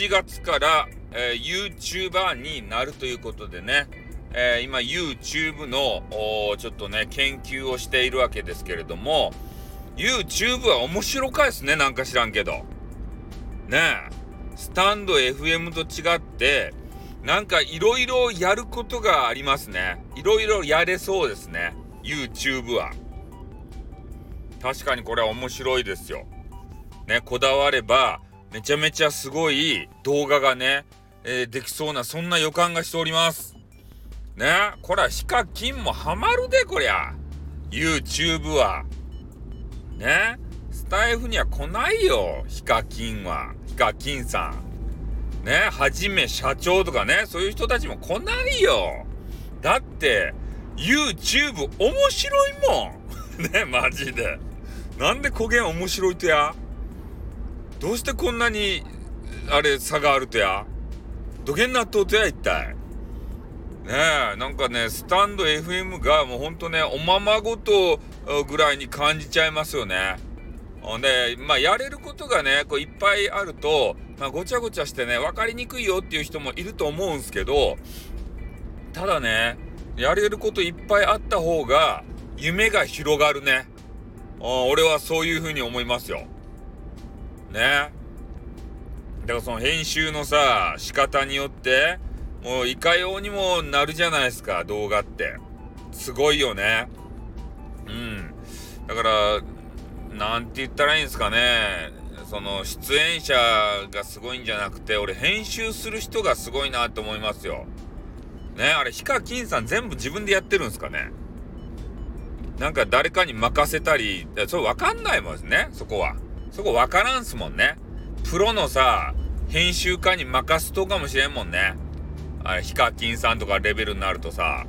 7月から、えー、YouTuber になるということでね、えー、今 YouTube のちょっとね研究をしているわけですけれども YouTube は面白かいですねなんか知らんけど。ねえ。スタンド FM と違ってなんかいろいろやることがありますね。いろいろやれそうですね YouTube は。確かにこれは面白いですよ。ねこだわればめちゃめちゃすごい動画がね、えー、できそうなそんな予感がしております。ね？これはヒカキンもハマるでこりゃ。YouTube は。ね？スタイフには来ないよヒカキンは。ヒカキンさん。ね？はじめ社長とかねそういう人たちも来ないよ。だって YouTube 面白いもん。ね？マジで。なんで焦げん面白いとや？どうしてこんなにあれ差があるとや？どげんなっとうとや一体ねえなんかねスタンド FM がもうほんとねおままごとぐらいに感じちゃいますよね。でまあやれることがねこういっぱいあると、まあ、ごちゃごちゃしてね分かりにくいよっていう人もいると思うんすけどただねやれることいっぱいあった方が夢が広がるね。俺はそういうふうに思いますよ。ね。だからその編集のさ仕方によってもういかようにもなるじゃないですか、動画って。すごいよね。うん。だから、なんて言ったらいいんですかね。その、出演者がすごいんじゃなくて、俺編集する人がすごいなと思いますよ。ね、あれ、ヒカキンさん全部自分でやってるんですかね。なんか誰かに任せたり、それわかんないもんね、そこは。そこわからんすもんね。プロのさ、編集家に任すとかもしれんもんね。あれヒカキンさんとかレベルになるとさ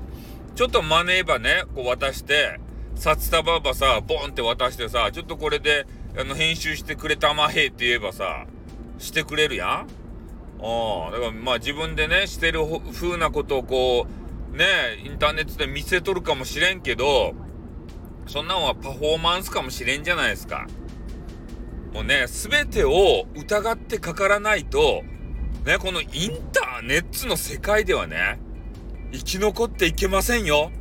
ちょっとマネーバねこう渡して札束ばさボンって渡してさちょっとこれであの編集してくれたまへって言えばさしてくれるやんああだからまあ自分でねしてる風なことをこうねインターネットで見せとるかもしれんけどそんなんはパフォーマンスかもしれんじゃないですかもうね全てを疑ってかからないとね、このインターネットの世界ではね、生き残っていけませんよ。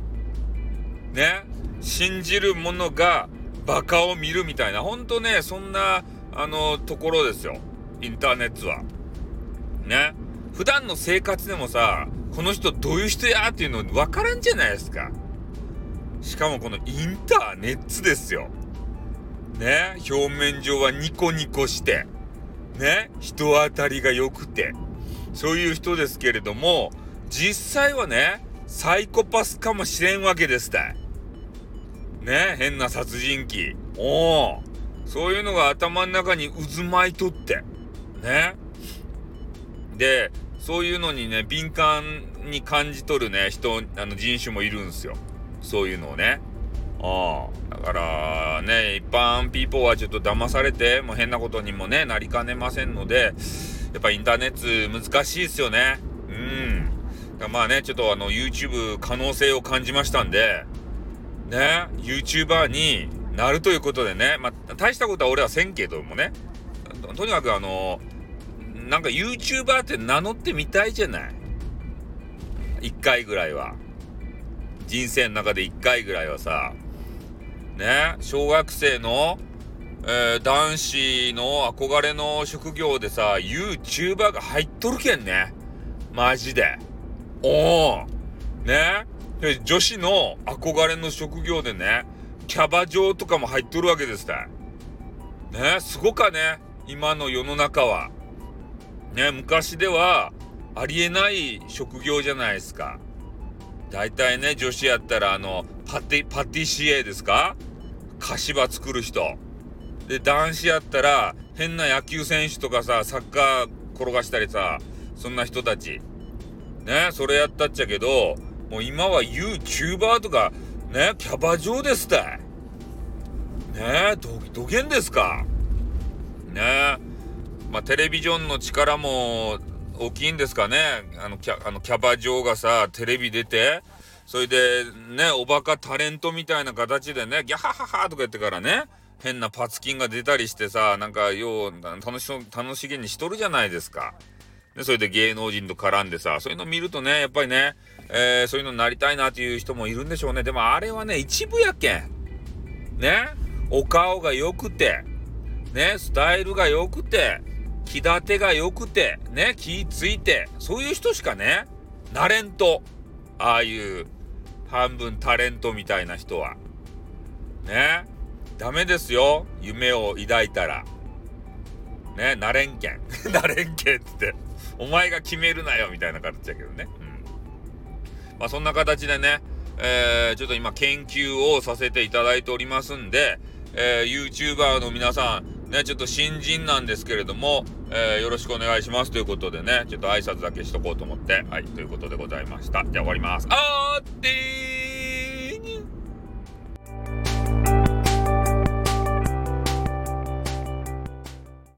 ね、信じる者がバカを見るみたいな、ほんとね、そんな、あの、ところですよ。インターネットは。ね。普段の生活でもさ、この人どういう人やっていうの分からんじゃないですか。しかもこのインターネットですよ。ね。表面上はニコニコして。ね、人当たりが良くて、そういう人ですけれども、実際はね、サイコパスかもしれんわけですたい。ね、変な殺人鬼。おお。そういうのが頭の中に渦巻いとって。ね。で、そういうのにね、敏感に感じ取るね、人、あの人種もいるんですよ。そういうのをね。ああ。だからね、一般ピーポーはちょっと騙されて、もう変なことにもね、なりかねませんので、やっぱインターネット難しいですよね。うん。まあね、ちょっとあの YouTube 可能性を感じましたんで、ね、YouTuber になるということでね、まあ大したことは俺はせんけどもね、とにかくあの、なんか YouTuber って名乗ってみたいじゃない？一回ぐらいは。人生の中で一回ぐらいはさ、ね、小学生の、えー、男子の憧れの職業でさ、YouTuber が入っとるけんね。マジで。おお。ね。女子の憧れの職業でね、キャバ嬢とかも入っとるわけですね。ね、すごかね。今の世の中は。ね、昔ではありえない職業じゃないですか。大体ね、女子やったら、あの、パティ、パティシエですか？菓子場作る人。で、男子やったら、変な野球選手とかさ、サッカー転がしたりさ、そんな人たち。ね、それやったっちゃけど、もう今は YouTuber とか、ね、キャバ嬢ですたい。ねど、どげんですか。ねまあ、テレビジョンの力も大きいんですかね。あの、キャ、あの、キャバ嬢がさ、テレビ出て、それで、ね、おバカタレントみたいな形でね、ギャハハハとか言ってからね、変なパツキンが出たりしてさ、なんか、よう、楽し、楽しげにしとるじゃないですか。で、それで芸能人と絡んでさ、そういうの見るとね、やっぱりね、えー、そういうのになりたいなっていう人もいるんでしょうね。でもあれはね、一部やけん。ね。お顔が良くて、ね、スタイルが良くて、気立てが良くて、ね、気ついて、そういう人しかね、なれんと。ああいう半分タレントみたいな人は。ね。ダメですよ。夢を抱いたら。ね、なれんけん。なれんけんって。お前が決めるなよ、みたいな形だけどね。うん。まあ、そんな形でね、えー、ちょっと今研究をさせていただいておりますんで、えー、YouTuber の皆さん、ね、ちょっと新人なんですけれども、えー、よろしくお願いしますということでね、ちょっと挨拶だけしとこうと思って、はい、ということでございました。じゃあ終わります。あーってー